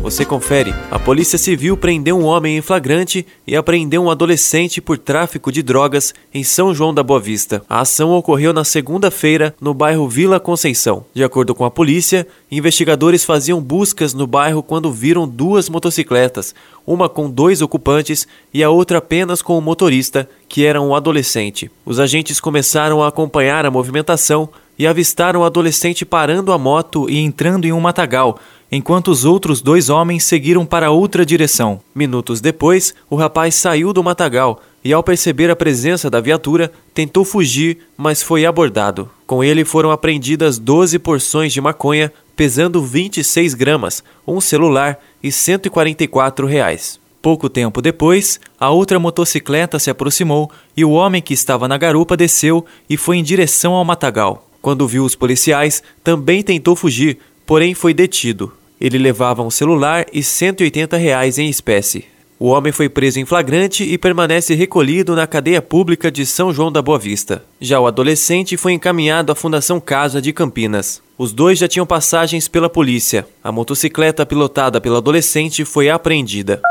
você confere. A Polícia Civil prendeu um homem em flagrante e apreendeu um adolescente por tráfico de drogas em São João da Boa Vista. A ação ocorreu na segunda-feira no bairro Vila Conceição. De acordo com a polícia, investigadores faziam buscas no bairro quando viram duas motocicletas, uma com dois ocupantes e a outra apenas com o motorista, que era um adolescente. Os agentes começaram a acompanhar a movimentação e avistaram o adolescente parando a moto e entrando em um matagal, enquanto os outros dois homens seguiram para outra direção. Minutos depois, o rapaz saiu do matagal e, ao perceber a presença da viatura, tentou fugir, mas foi abordado. Com ele foram apreendidas 12 porções de maconha, pesando 26 gramas, um celular e 144 reais. Pouco tempo depois, a outra motocicleta se aproximou e o homem que estava na garupa desceu e foi em direção ao matagal. Quando viu os policiais, também tentou fugir, porém foi detido. Ele levava um celular e 180 reais em espécie. O homem foi preso em flagrante e permanece recolhido na cadeia pública de São João da Boa Vista. Já o adolescente foi encaminhado à Fundação Casa de Campinas. Os dois já tinham passagens pela polícia. A motocicleta pilotada pelo adolescente foi apreendida.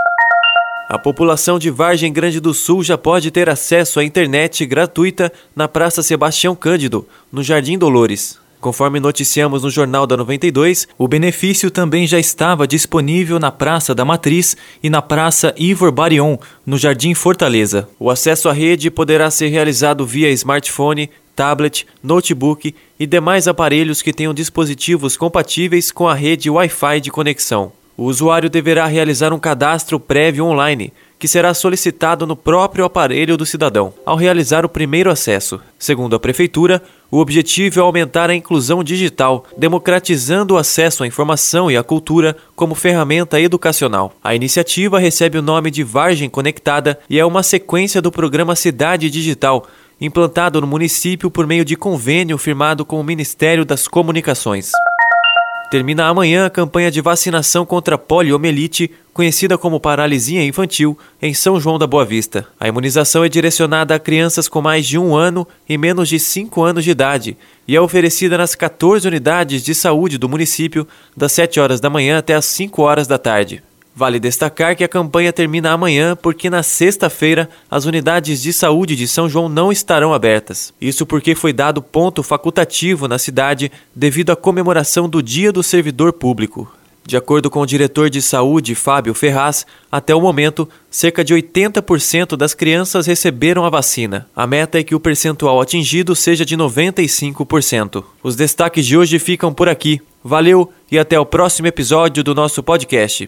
A população de Vargem Grande do Sul já pode ter acesso à internet gratuita na Praça Sebastião Cândido, no Jardim Dolores. Conforme noticiamos no Jornal da 92, o benefício também já estava disponível na Praça da Matriz e na Praça Ivor Barion, no Jardim Fortaleza. O acesso à rede poderá ser realizado via smartphone, tablet, notebook e demais aparelhos que tenham dispositivos compatíveis com a rede Wi-Fi de conexão. O usuário deverá realizar um cadastro prévio online que será solicitado no próprio aparelho do cidadão ao realizar o primeiro acesso. Segundo a Prefeitura, o objetivo é aumentar a inclusão digital, democratizando o acesso à informação e à cultura como ferramenta educacional. A iniciativa recebe o nome de Vargem Conectada e é uma sequência do programa Cidade Digital, implantado no município por meio de convênio firmado com o Ministério das Comunicações. Termina amanhã a campanha de vacinação contra poliomielite, conhecida como paralisia infantil, em São João da Boa Vista. A imunização é direcionada a crianças com mais de um ano e menos de cinco anos de idade e é oferecida nas 14 unidades de saúde do município, das 7 horas da manhã até as 5 horas da tarde. Vale destacar que a campanha termina amanhã porque na sexta-feira as unidades de saúde de São João não estarão abertas. Isso porque foi dado ponto facultativo na cidade devido à comemoração do Dia do Servidor Público. De acordo com o diretor de saúde, Fábio Ferraz, até o momento, cerca de 80% das crianças receberam a vacina. A meta é que o percentual atingido seja de 95%. Os destaques de hoje ficam por aqui. Valeu e até o próximo episódio do nosso podcast.